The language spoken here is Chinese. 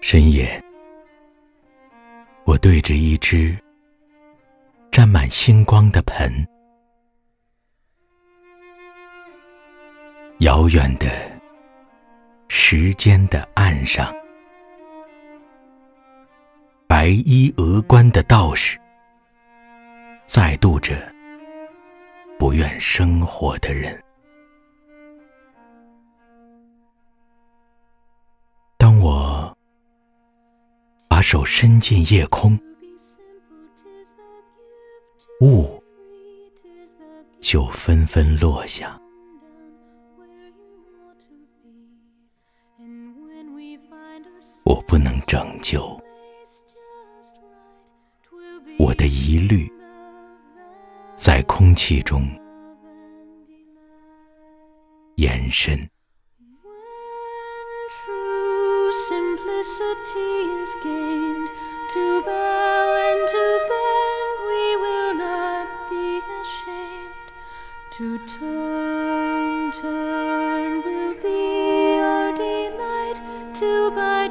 深夜，我对着一只沾满星光的盆，遥远的时间的岸上，白衣峨冠的道士在渡着不愿生活的人。把手伸进夜空，雾就纷纷落下。我不能拯救我的疑虑，在空气中延伸。Simplicity is gained. To bow and to bend, we will not be ashamed. To turn, turn will be our delight. Till by